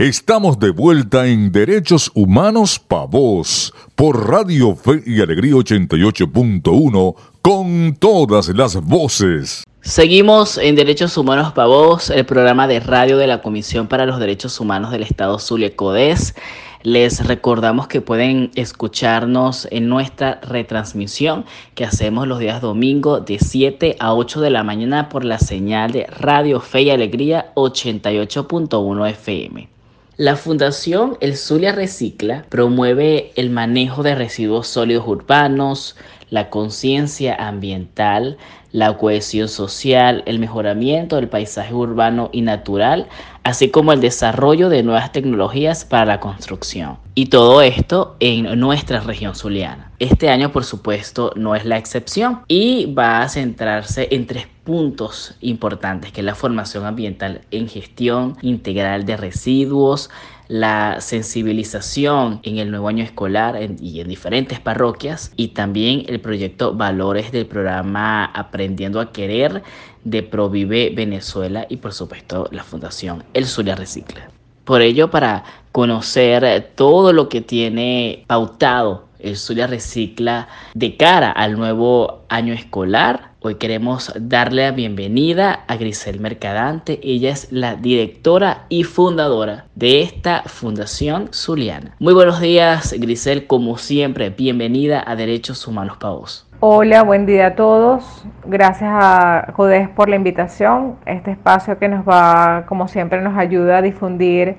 Estamos de vuelta en Derechos Humanos Pa' Vos por Radio Fe y Alegría 88.1 con todas las voces. Seguimos en Derechos Humanos Pa' Vos, el programa de radio de la Comisión para los Derechos Humanos del Estado Zulia Codes. Les recordamos que pueden escucharnos en nuestra retransmisión que hacemos los días domingo de 7 a 8 de la mañana por la señal de Radio Fe y Alegría 88.1 FM. La Fundación El Zulia Recicla promueve el manejo de residuos sólidos urbanos, la conciencia ambiental, la cohesión social, el mejoramiento del paisaje urbano y natural, así como el desarrollo de nuevas tecnologías para la construcción. Y todo esto en nuestra región zuliana. Este año, por supuesto, no es la excepción y va a centrarse en tres puntos importantes, que la formación ambiental en gestión integral de residuos, la sensibilización en el nuevo año escolar y en diferentes parroquias y también el proyecto Valores del programa Aprendiendo a Querer de Provive Venezuela y por supuesto la Fundación El Zulia Recicla. Por ello, para conocer todo lo que tiene pautado el Zulia Recicla de cara al nuevo año escolar, Hoy queremos darle la bienvenida a Grisel Mercadante. Ella es la directora y fundadora de esta Fundación Zuliana. Muy buenos días, Grisel. Como siempre, bienvenida a Derechos Humanos Pavos. Hola, buen día a todos. Gracias a Jodes por la invitación. Este espacio que nos va, como siempre, nos ayuda a difundir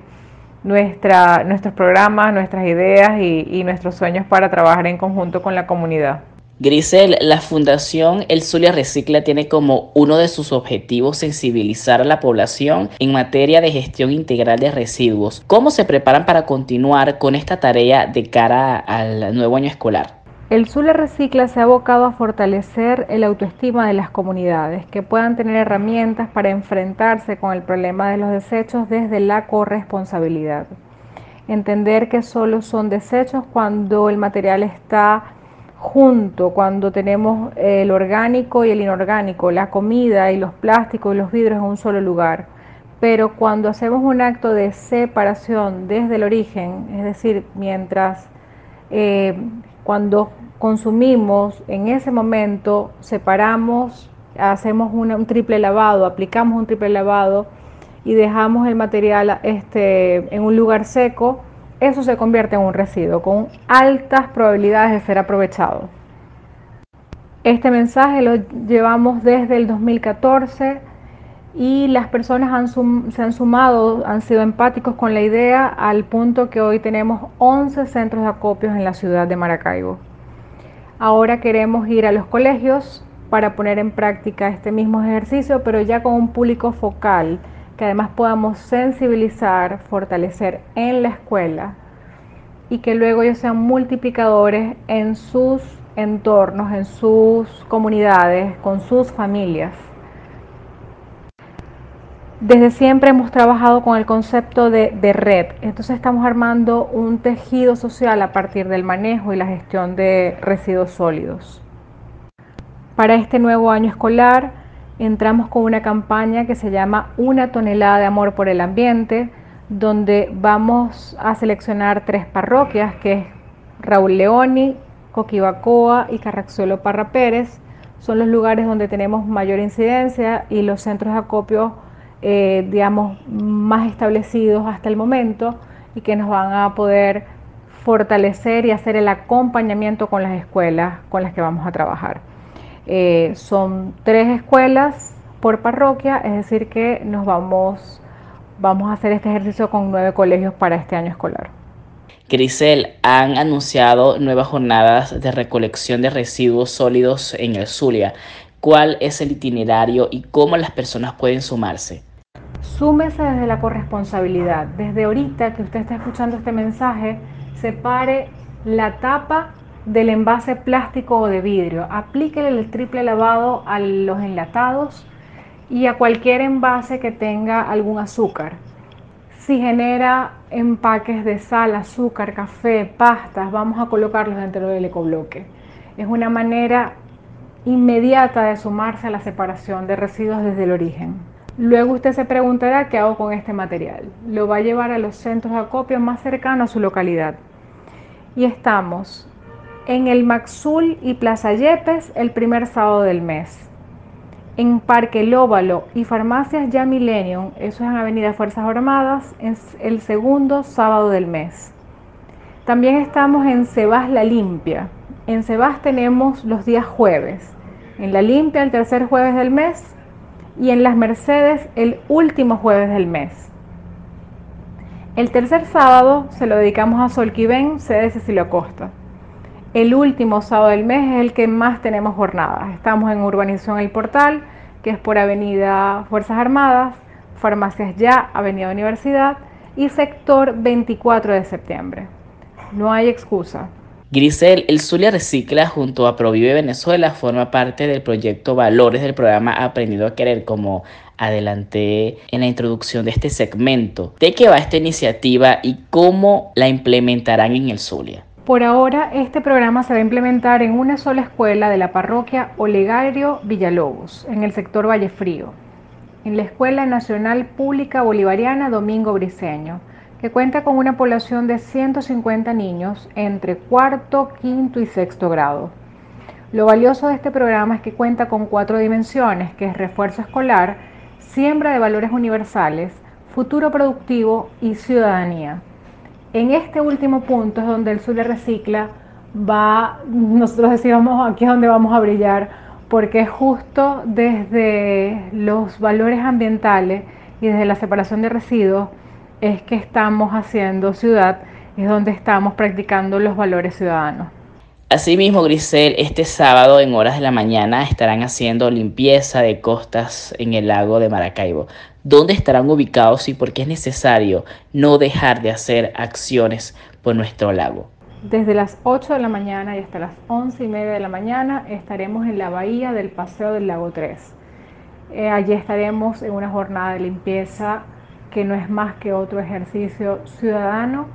nuestros programas, nuestras ideas y, y nuestros sueños para trabajar en conjunto con la comunidad. Grisel, la Fundación El Zulia Recicla tiene como uno de sus objetivos sensibilizar a la población en materia de gestión integral de residuos. ¿Cómo se preparan para continuar con esta tarea de cara al nuevo año escolar? El Zulia Recicla se ha abocado a fortalecer el autoestima de las comunidades, que puedan tener herramientas para enfrentarse con el problema de los desechos desde la corresponsabilidad. Entender que solo son desechos cuando el material está junto cuando tenemos el orgánico y el inorgánico, la comida y los plásticos y los vidrios en un solo lugar. Pero cuando hacemos un acto de separación desde el origen, es decir, mientras eh, cuando consumimos en ese momento separamos, hacemos un triple lavado, aplicamos un triple lavado y dejamos el material este, en un lugar seco, eso se convierte en un residuo con altas probabilidades de ser aprovechado. Este mensaje lo llevamos desde el 2014 y las personas se han sumado, han sido empáticos con la idea al punto que hoy tenemos 11 centros de acopios en la ciudad de Maracaibo. Ahora queremos ir a los colegios para poner en práctica este mismo ejercicio, pero ya con un público focal que además podamos sensibilizar, fortalecer en la escuela y que luego ellos sean multiplicadores en sus entornos, en sus comunidades, con sus familias. Desde siempre hemos trabajado con el concepto de, de, red, entonces estamos armando un tejido social a partir del manejo y la gestión de residuos sólidos. Para este nuevo año escolar entramos con una campaña que se llama Una tonelada de amor por el ambiente, donde vamos a seleccionar tres parroquias, que es Raúl Leoni, Coquibacoa y Carraxuelo Parra Pérez. Son los lugares donde tenemos mayor incidencia y los centros de acopio, eh, digamos, más establecidos hasta el momento y que nos van a poder fortalecer y hacer el acompañamiento con las escuelas con las que vamos a trabajar. Eh, son tres escuelas por parroquia, es decir que nos vamos, vamos a hacer este ejercicio con nueve colegios para este año escolar. Grisel, han anunciado nuevas jornadas de recolección de residuos sólidos en el Zulia. ¿Cuál es el itinerario y cómo las personas pueden sumarse? Súmese desde la corresponsabilidad. Desde ahorita que usted está escuchando este mensaje, separe la tapa del envase plástico o de vidrio. Aplíquele el triple lavado a los enlatados y a cualquier envase que tenga algún azúcar. Si genera empaques de sal, azúcar, café, pastas, vamos a colocarlos dentro del ecobloque. Es una manera inmediata de sumarse a la separación de residuos desde el origen. Luego usted se preguntará qué hago con este material. Lo va a llevar a los centros de acopio más cercanos a su localidad. Y estamos en el Maxul y Plaza Yepes el primer sábado del mes. En Parque Lóbalo y Farmacias Ya Millennium, eso es en Avenida Fuerzas Armadas, es el segundo sábado del mes. También estamos en Sebas La Limpia. En Sebas tenemos los días jueves. En La Limpia el tercer jueves del mes y en Las Mercedes el último jueves del mes. El tercer sábado se lo dedicamos a Solquiven, sede Cecilio Costa. El último sábado del mes es el que más tenemos jornadas. Estamos en Urbanización El Portal, que es por Avenida Fuerzas Armadas, Farmacias Ya, Avenida Universidad y sector 24 de septiembre. No hay excusa. Grisel, el Zulia Recicla junto a Provive Venezuela forma parte del proyecto Valores del programa Aprendido a Querer, como adelanté en la introducción de este segmento. ¿De qué va esta iniciativa y cómo la implementarán en el Zulia? Por ahora, este programa se va a implementar en una sola escuela de la parroquia Olegario Villalobos, en el sector Vallefrío, en la Escuela Nacional Pública Bolivariana Domingo Briceño, que cuenta con una población de 150 niños entre cuarto, quinto y sexto grado. Lo valioso de este programa es que cuenta con cuatro dimensiones, que es refuerzo escolar, siembra de valores universales, futuro productivo y ciudadanía. En este último punto es donde el Zulia Recicla va, nosotros decíamos aquí es donde vamos a brillar, porque es justo desde los valores ambientales y desde la separación de residuos es que estamos haciendo ciudad, es donde estamos practicando los valores ciudadanos. Asimismo, Grisel, este sábado en horas de la mañana estarán haciendo limpieza de costas en el lago de Maracaibo dónde estarán ubicados y por qué es necesario no dejar de hacer acciones por nuestro lago. Desde las 8 de la mañana y hasta las 11 y media de la mañana estaremos en la bahía del Paseo del Lago 3. Eh, allí estaremos en una jornada de limpieza que no es más que otro ejercicio ciudadano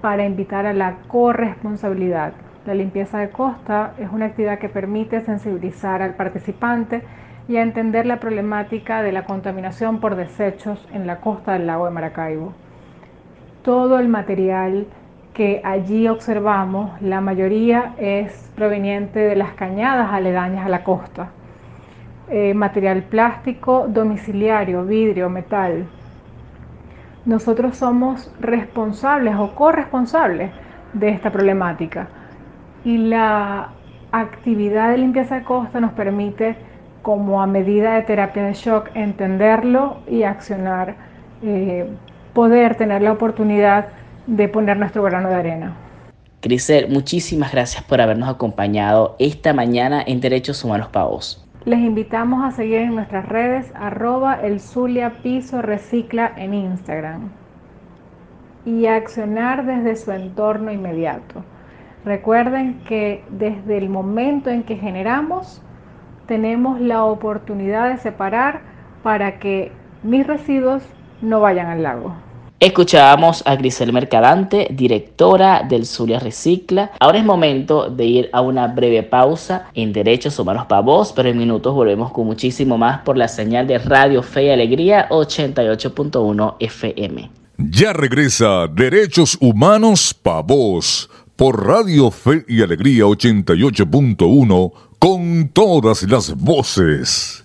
para invitar a la corresponsabilidad. La limpieza de costa es una actividad que permite sensibilizar al participante y a entender la problemática de la contaminación por desechos en la costa del lago de Maracaibo. Todo el material que allí observamos, la mayoría es proveniente de las cañadas aledañas a la costa. Eh, material plástico, domiciliario, vidrio, metal. Nosotros somos responsables o corresponsables de esta problemática y la actividad de limpieza de costa nos permite como a medida de terapia de shock, entenderlo y accionar, eh, poder tener la oportunidad de poner nuestro grano de arena. Crisel, muchísimas gracias por habernos acompañado esta mañana en Derechos Humanos Pavos. Les invitamos a seguir en nuestras redes arroba el Recicla en Instagram y a accionar desde su entorno inmediato. Recuerden que desde el momento en que generamos, tenemos la oportunidad de separar para que mis residuos no vayan al lago. Escuchábamos a Grisel Mercadante, directora del Zulia Recicla. Ahora es momento de ir a una breve pausa en Derechos Humanos para Vos, pero en minutos volvemos con muchísimo más por la señal de Radio Fe y Alegría 88.1 FM. Ya regresa Derechos Humanos para Vos por Radio Fe y Alegría 88.1 con todas las voces.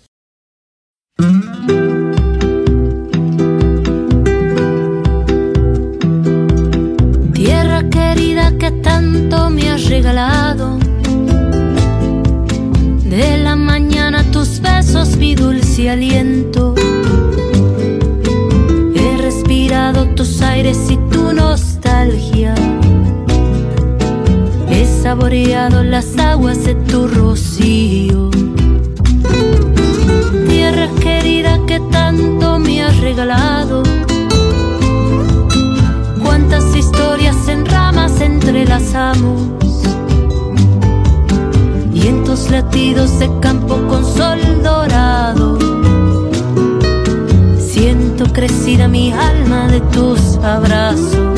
Dulce aliento. He respirado tus aires y tu nostalgia saboreado las aguas de tu rocío. Tierra querida que tanto me has regalado. Cuántas historias en ramas entrelazamos. Latidos de campo con sol dorado. Siento crecida mi alma de tus abrazos.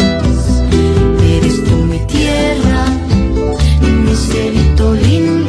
Eres tú mi tierra cielito lindo,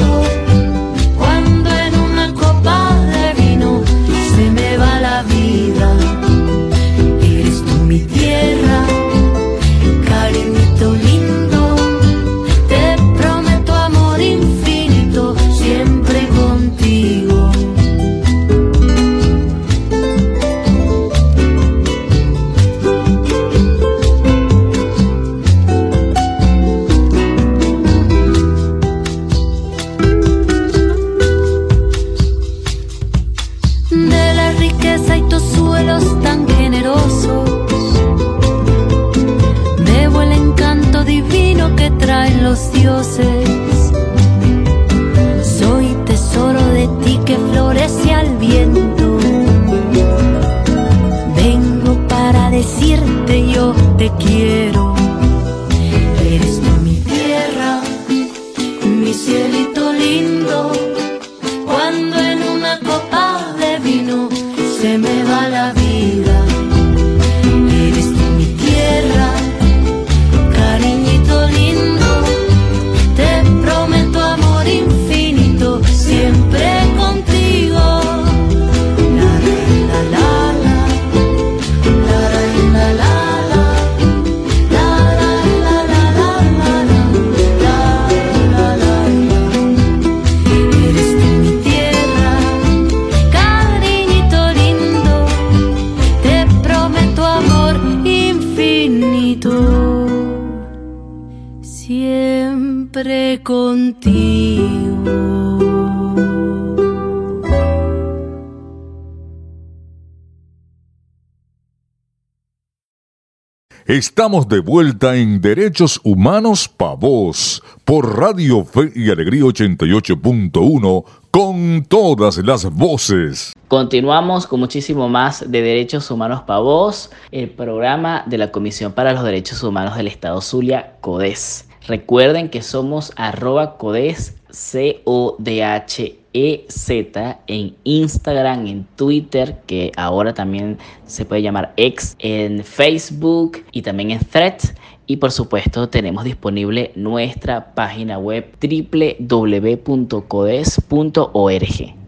Estamos de vuelta en Derechos Humanos Pa' Vos por Radio Fe y Alegría 88.1 con todas las voces. Continuamos con muchísimo más de Derechos Humanos para Vos, el programa de la Comisión para los Derechos Humanos del Estado Zulia, CODES. Recuerden que somos arroba CODES, C-O-D-H-E-Z, en Instagram, en Twitter, que ahora también se puede llamar X, en Facebook y también en Threads. Y por supuesto tenemos disponible nuestra página web www.codes.org.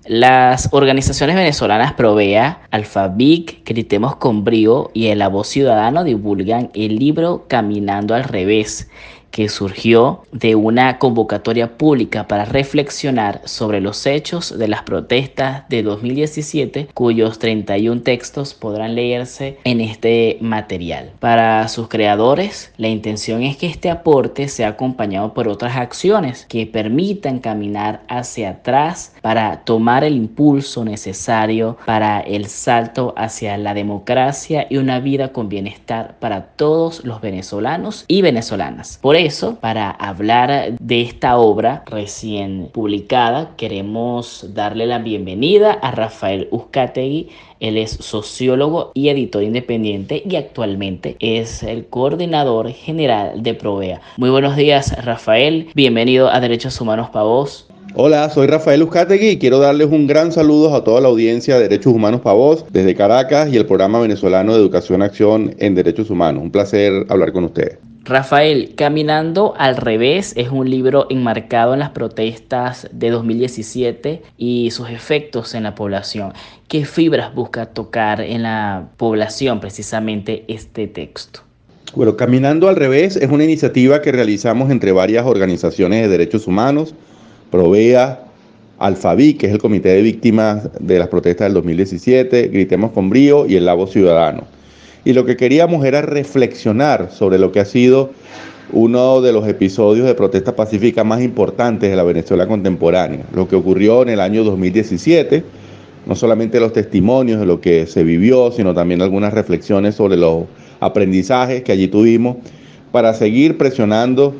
Las organizaciones venezolanas Provea, Alfabic, Gritemos con Brío y El Voz Ciudadano divulgan el libro Caminando al Revés, que surgió de una convocatoria pública para reflexionar sobre los hechos de las protestas de 2017, cuyos 31 textos podrán leerse en este material. Para sus creadores, la intención es que este aporte sea acompañado por otras acciones que permitan caminar hacia atrás para tomar el impulso necesario para el salto hacia la democracia y una vida con bienestar para todos los venezolanos y venezolanas. Por para hablar de esta obra recién publicada, queremos darle la bienvenida a Rafael Uzcategui. Él es sociólogo y editor independiente y actualmente es el coordinador general de Provea. Muy buenos días, Rafael. Bienvenido a Derechos Humanos para Vos. Hola, soy Rafael Uzcategui y quiero darles un gran saludo a toda la audiencia de Derechos Humanos para Vos desde Caracas y el programa venezolano de Educación Acción en Derechos Humanos. Un placer hablar con ustedes. Rafael, Caminando al revés es un libro enmarcado en las protestas de 2017 y sus efectos en la población. ¿Qué fibras busca tocar en la población precisamente este texto? Bueno, Caminando al revés es una iniciativa que realizamos entre varias organizaciones de derechos humanos, Provea, Alfaví, que es el Comité de Víctimas de las Protestas del 2017, Gritemos con Brío y el Lago Ciudadano. Y lo que queríamos era reflexionar sobre lo que ha sido uno de los episodios de protesta pacífica más importantes de la Venezuela contemporánea, lo que ocurrió en el año 2017, no solamente los testimonios de lo que se vivió, sino también algunas reflexiones sobre los aprendizajes que allí tuvimos para seguir presionando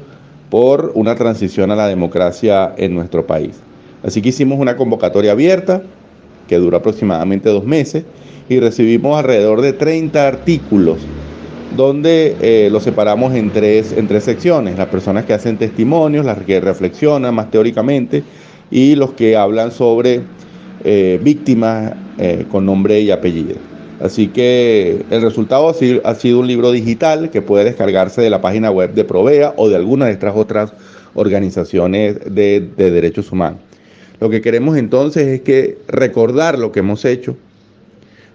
por una transición a la democracia en nuestro país. Así que hicimos una convocatoria abierta que duró aproximadamente dos meses y recibimos alrededor de 30 artículos donde eh, los separamos en tres, en tres secciones, las personas que hacen testimonios, las que reflexionan más teóricamente y los que hablan sobre eh, víctimas eh, con nombre y apellido. Así que el resultado ha sido, ha sido un libro digital que puede descargarse de la página web de Provea o de alguna de estas otras organizaciones de, de derechos humanos. Lo que queremos entonces es que recordar lo que hemos hecho,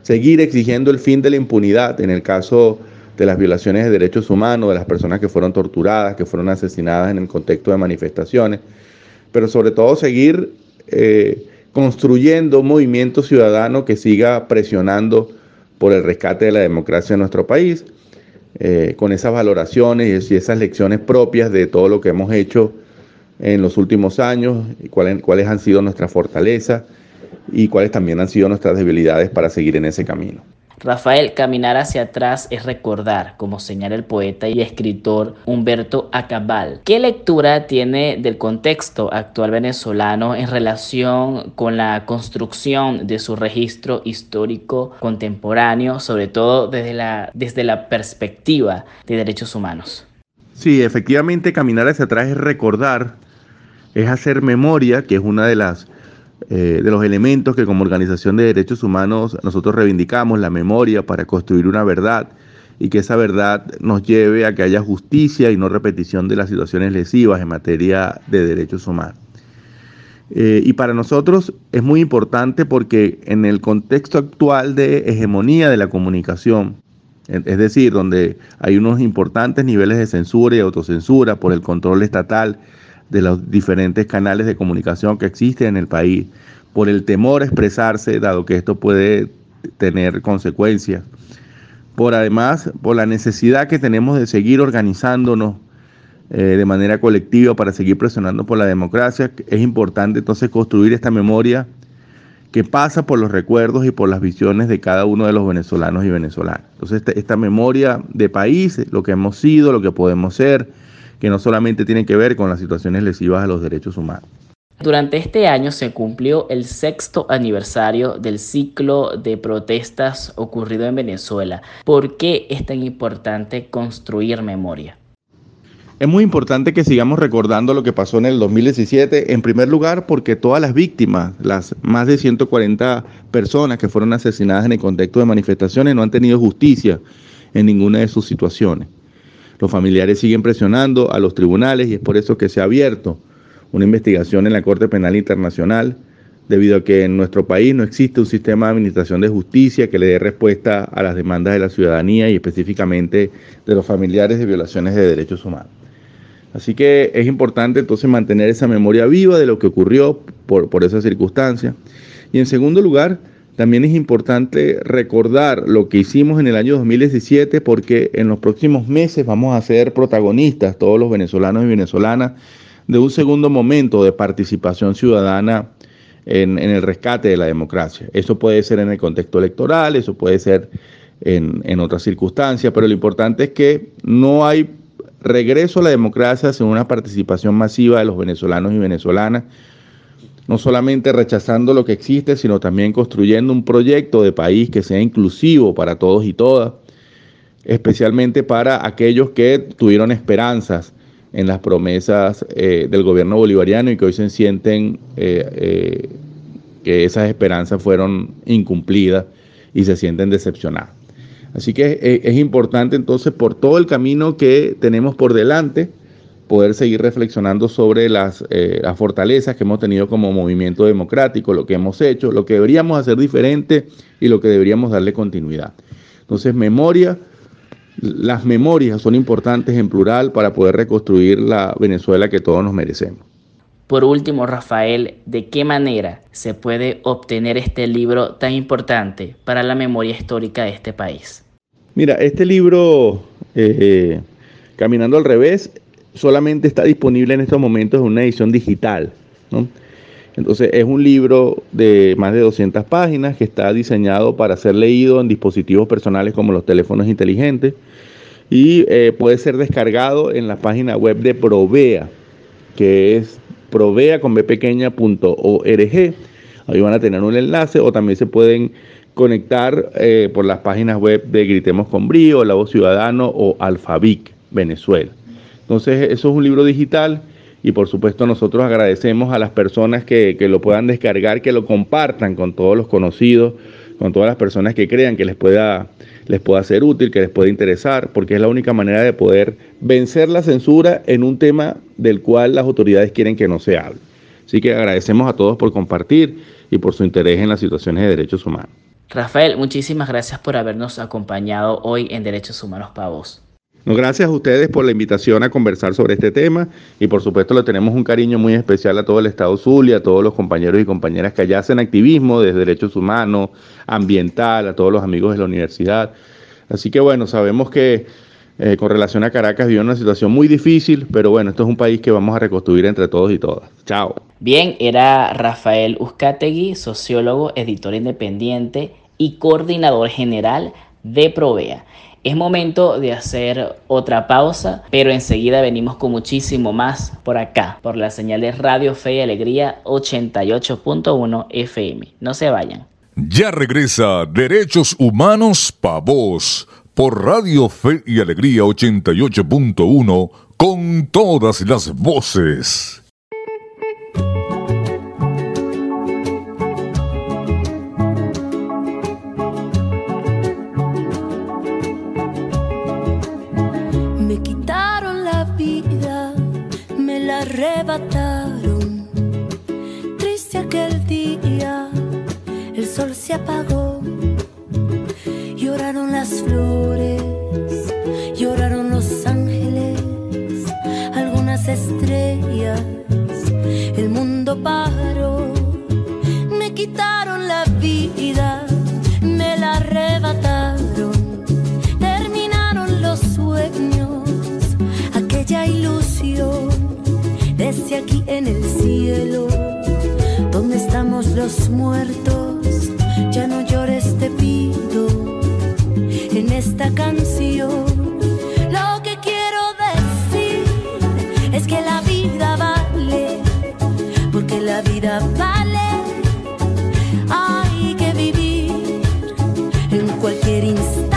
seguir exigiendo el fin de la impunidad en el caso de las violaciones de derechos humanos, de las personas que fueron torturadas, que fueron asesinadas en el contexto de manifestaciones, pero sobre todo seguir eh, construyendo un movimiento ciudadano que siga presionando por el rescate de la democracia en nuestro país, eh, con esas valoraciones y esas lecciones propias de todo lo que hemos hecho en los últimos años, y cuáles, cuáles han sido nuestras fortalezas y cuáles también han sido nuestras debilidades para seguir en ese camino. Rafael, caminar hacia atrás es recordar, como señala el poeta y escritor Humberto Acabal. ¿Qué lectura tiene del contexto actual venezolano en relación con la construcción de su registro histórico contemporáneo, sobre todo desde la, desde la perspectiva de derechos humanos? Sí, efectivamente, caminar hacia atrás es recordar, es hacer memoria, que es una de eh, de los elementos que como organización de derechos humanos nosotros reivindicamos, la memoria para construir una verdad y que esa verdad nos lleve a que haya justicia y no repetición de las situaciones lesivas en materia de derechos humanos. Eh, y para nosotros es muy importante porque en el contexto actual de hegemonía de la comunicación, es decir, donde hay unos importantes niveles de censura y autocensura por el control estatal de los diferentes canales de comunicación que existen en el país, por el temor a expresarse, dado que esto puede tener consecuencias, por además, por la necesidad que tenemos de seguir organizándonos eh, de manera colectiva para seguir presionando por la democracia, es importante entonces construir esta memoria que pasa por los recuerdos y por las visiones de cada uno de los venezolanos y venezolanas. Entonces, esta, esta memoria de país, lo que hemos sido, lo que podemos ser, que no solamente tienen que ver con las situaciones lesivas a los derechos humanos. Durante este año se cumplió el sexto aniversario del ciclo de protestas ocurrido en Venezuela. ¿Por qué es tan importante construir memoria? Es muy importante que sigamos recordando lo que pasó en el 2017, en primer lugar porque todas las víctimas, las más de 140 personas que fueron asesinadas en el contexto de manifestaciones, no han tenido justicia en ninguna de sus situaciones. Los familiares siguen presionando a los tribunales y es por eso que se ha abierto una investigación en la Corte Penal Internacional, debido a que en nuestro país no existe un sistema de administración de justicia que le dé respuesta a las demandas de la ciudadanía y específicamente de los familiares de violaciones de derechos humanos. Así que es importante entonces mantener esa memoria viva de lo que ocurrió por, por esa circunstancia. Y en segundo lugar, también es importante recordar lo que hicimos en el año 2017 porque en los próximos meses vamos a ser protagonistas, todos los venezolanos y venezolanas, de un segundo momento de participación ciudadana en, el rescate de la democracia. Eso puede ser en el contexto electoral, eso puede ser en, en otras circunstancias, pero lo importante es que no hay regreso a la democracia sin una participación masiva de los venezolanos y venezolanas no solamente rechazando lo que existe, sino también construyendo un proyecto de país que sea inclusivo para todos y todas, especialmente para aquellos que tuvieron esperanzas en las promesas eh, del gobierno bolivariano y que hoy se sienten eh, eh, que esas esperanzas fueron incumplidas y se sienten decepcionados. Así que es importante entonces por todo el camino que tenemos por delante, poder seguir reflexionando sobre las, eh, las, fortalezas que hemos tenido como movimiento democrático, lo que hemos hecho, lo que deberíamos hacer diferente y lo que deberíamos darle continuidad. Entonces, memoria, las memorias son importantes en plural para poder reconstruir la Venezuela que todos nos merecemos. Por último, Rafael, ¿de qué manera se puede obtener este libro tan importante para la memoria histórica de este país? Mira, este libro, eh, Caminando al revés, solamente está disponible en estos momentos en una edición digital. Entonces es un libro de más de 200 páginas que está diseñado para ser leído en dispositivos personales como los teléfonos inteligentes y eh, puede ser descargado en la página web de Provea, que es provea con Ahí van a tener un enlace o también se pueden conectar eh, por las páginas web de Gritemos con Brío, La Voz Ciudadano o Alfabic Venezuela. Entonces, eso es un libro digital y por supuesto nosotros agradecemos a las personas que, lo puedan descargar, que lo compartan con todos los conocidos, con todas las personas que crean que les pueda, les pueda ser útil, que les pueda interesar, porque es la única manera de poder vencer la censura en un tema del cual las autoridades quieren que no se hable. Así que agradecemos a todos por compartir y por su interés en las situaciones de derechos humanos. Rafael, muchísimas gracias por habernos acompañado hoy en Derechos Humanos para Gracias a ustedes por la invitación a conversar sobre este tema y por supuesto le tenemos un cariño muy especial a todo el Estado Zulia, a todos los compañeros y compañeras que allá hacen activismo desde derechos humanos, ambiental, a todos los amigos de la universidad. Así que bueno, sabemos que eh, con relación a Caracas vive una situación muy difícil, pero bueno, esto es un país que vamos a reconstruir entre todos y todas. Chao. Bien, era Rafael Uzcategui, sociólogo, editor independiente y coordinador general de Provea. Es momento de hacer otra pausa, pero enseguida venimos con muchísimo más por acá, por la señal de Radio Fe y Alegría 88.1 FM. No se vayan. Ya regresa Derechos Humanos Pa' Vos por Radio Fe y Alegría 88.1 con todas las voces. Arrebataron. Triste aquel día, el sol se apagó. Lloraron las flores, lloraron los ángeles, algunas estrellas. El mundo paró, me quitaron la vida, me la arrebataron. Terminaron los sueños, aquella ilusión el cielo, donde estamos los muertos, ya no llores te pido en esta canción. Lo que quiero decir es que la vida vale, porque la vida vale. Hay que vivir en cualquier instante,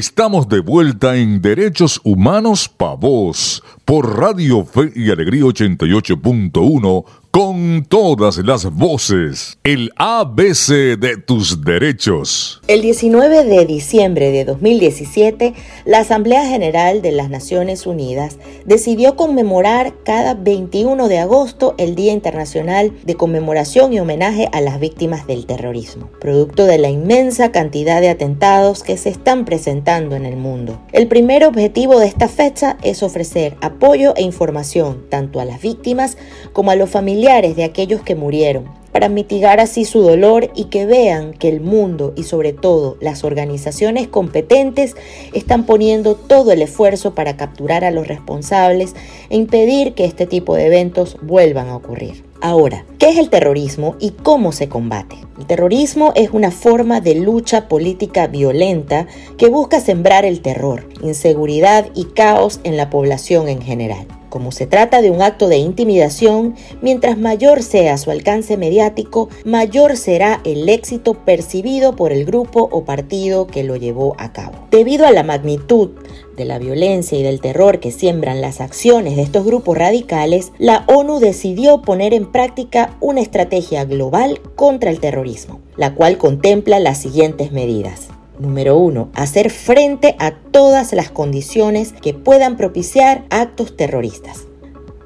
Estamos de vuelta en Derechos Humanos Pa' Vos por Radio Fe y Alegría 88.1 con todas las voces. El ABC de tus derechos. El 19 de diciembre de 2017, la Asamblea General de las Naciones Unidas decidió conmemorar cada 21 de agosto el Día Internacional de Conmemoración y Homenaje a las Víctimas del Terrorismo, producto de la inmensa cantidad de atentados que se están presentando en el mundo. El primer objetivo de esta fecha es ofrecer apoyo e información tanto a las víctimas como a los familiares de aquellos que murieron, para mitigar así su dolor y que vean que el mundo y sobre todo las organizaciones competentes están poniendo todo el esfuerzo para capturar a los responsables e impedir que este tipo de eventos vuelvan a ocurrir. Ahora, ¿qué es el terrorismo y cómo se combate? El terrorismo es una forma de lucha política violenta que busca sembrar el terror, inseguridad y caos en la población en general. Como se trata de un acto de intimidación, mientras mayor sea su alcance mediático, mayor será el éxito percibido por el grupo o partido que lo llevó a cabo. Debido a la magnitud de la violencia y del terror que siembran las acciones de estos grupos radicales, la ONU decidió poner en práctica una estrategia global contra el terrorismo, la cual contempla las siguientes medidas. Número 1. Hacer frente a todas las condiciones que puedan propiciar actos terroristas.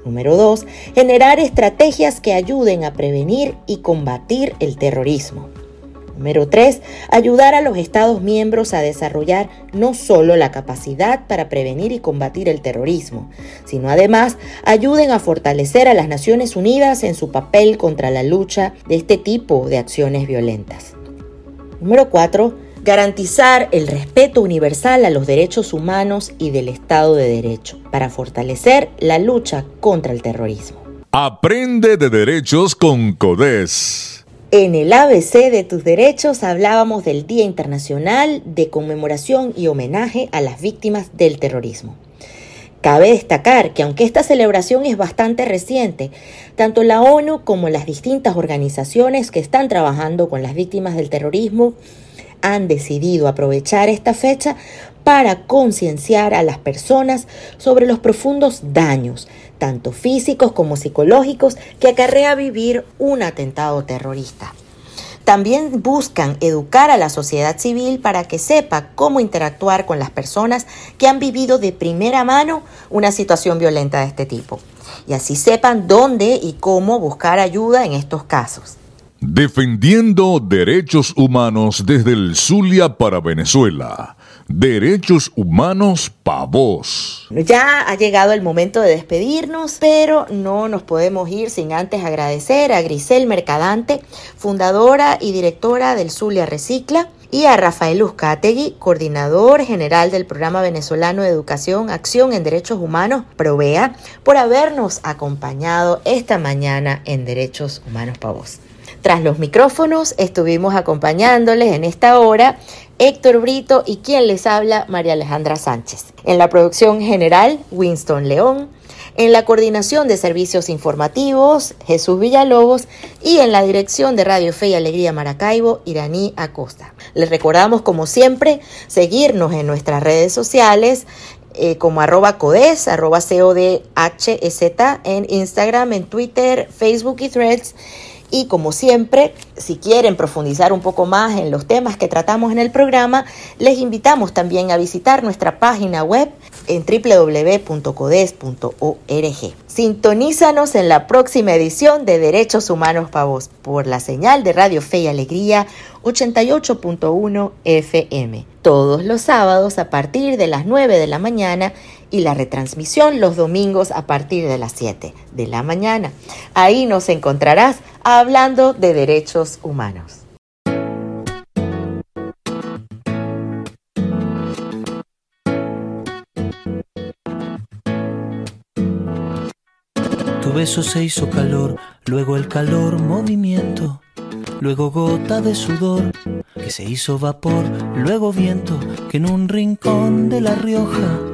Número 2. Generar estrategias que ayuden a prevenir y combatir el terrorismo. Número 3. Ayudar a los Estados miembros a desarrollar no solo la capacidad para prevenir y combatir el terrorismo, sino además ayuden a fortalecer a las Naciones Unidas en su papel contra la lucha de este tipo de acciones violentas. Número 4. Garantizar el respeto universal a los derechos humanos y del Estado de Derecho para fortalecer la lucha contra el terrorismo. Aprende de derechos con CODES. En el ABC de tus derechos hablábamos del Día Internacional de Conmemoración y Homenaje a las Víctimas del Terrorismo. Cabe destacar que aunque esta celebración es bastante reciente, tanto la ONU como las distintas organizaciones que están trabajando con las víctimas del terrorismo han decidido aprovechar esta fecha para concienciar a las personas sobre los profundos daños tanto físicos como psicológicos, que acarrea vivir un atentado terrorista. También buscan educar a la sociedad civil para que sepa cómo interactuar con las personas que han vivido de primera mano una situación violenta de este tipo. Y así sepan dónde y cómo buscar ayuda en estos casos. Defendiendo derechos humanos desde el Zulia para Venezuela. Derechos Humanos Pavos. Ya ha llegado el momento de despedirnos, pero no nos podemos ir sin antes agradecer a Grisel Mercadante, fundadora y directora del Zulia Recicla, y a Rafael Uzcategui, coordinador general del Programa Venezolano de Educación, Acción en Derechos Humanos, Provea, por habernos acompañado esta mañana en Derechos Humanos Pavos. Tras los micrófonos estuvimos acompañándoles en esta hora Héctor Brito y quien les habla, María Alejandra Sánchez. En la producción general, Winston León. En la coordinación de servicios informativos, Jesús Villalobos. Y en la dirección de Radio Fe y Alegría Maracaibo, Iraní Acosta. Les recordamos, como siempre, seguirnos en nuestras redes sociales. Eh, como arroba codes, arroba CODHZ en Instagram, en Twitter, Facebook y Threads y como siempre, si quieren profundizar un poco más en los temas que tratamos en el programa, les invitamos también a visitar nuestra página web en www.codes.org. Sintonízanos en la próxima edición de Derechos Humanos para Vos por la señal de Radio Fe y Alegría 88.1 FM. Todos los sábados a partir de las 9 de la mañana y la retransmisión los domingos a partir de las 7 de la mañana. Ahí nos encontrarás hablando de derechos humanos. Tu beso se hizo calor, luego el calor movimiento, luego gota de sudor que se hizo vapor, luego viento que en un rincón de La Rioja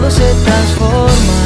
todo se transforma.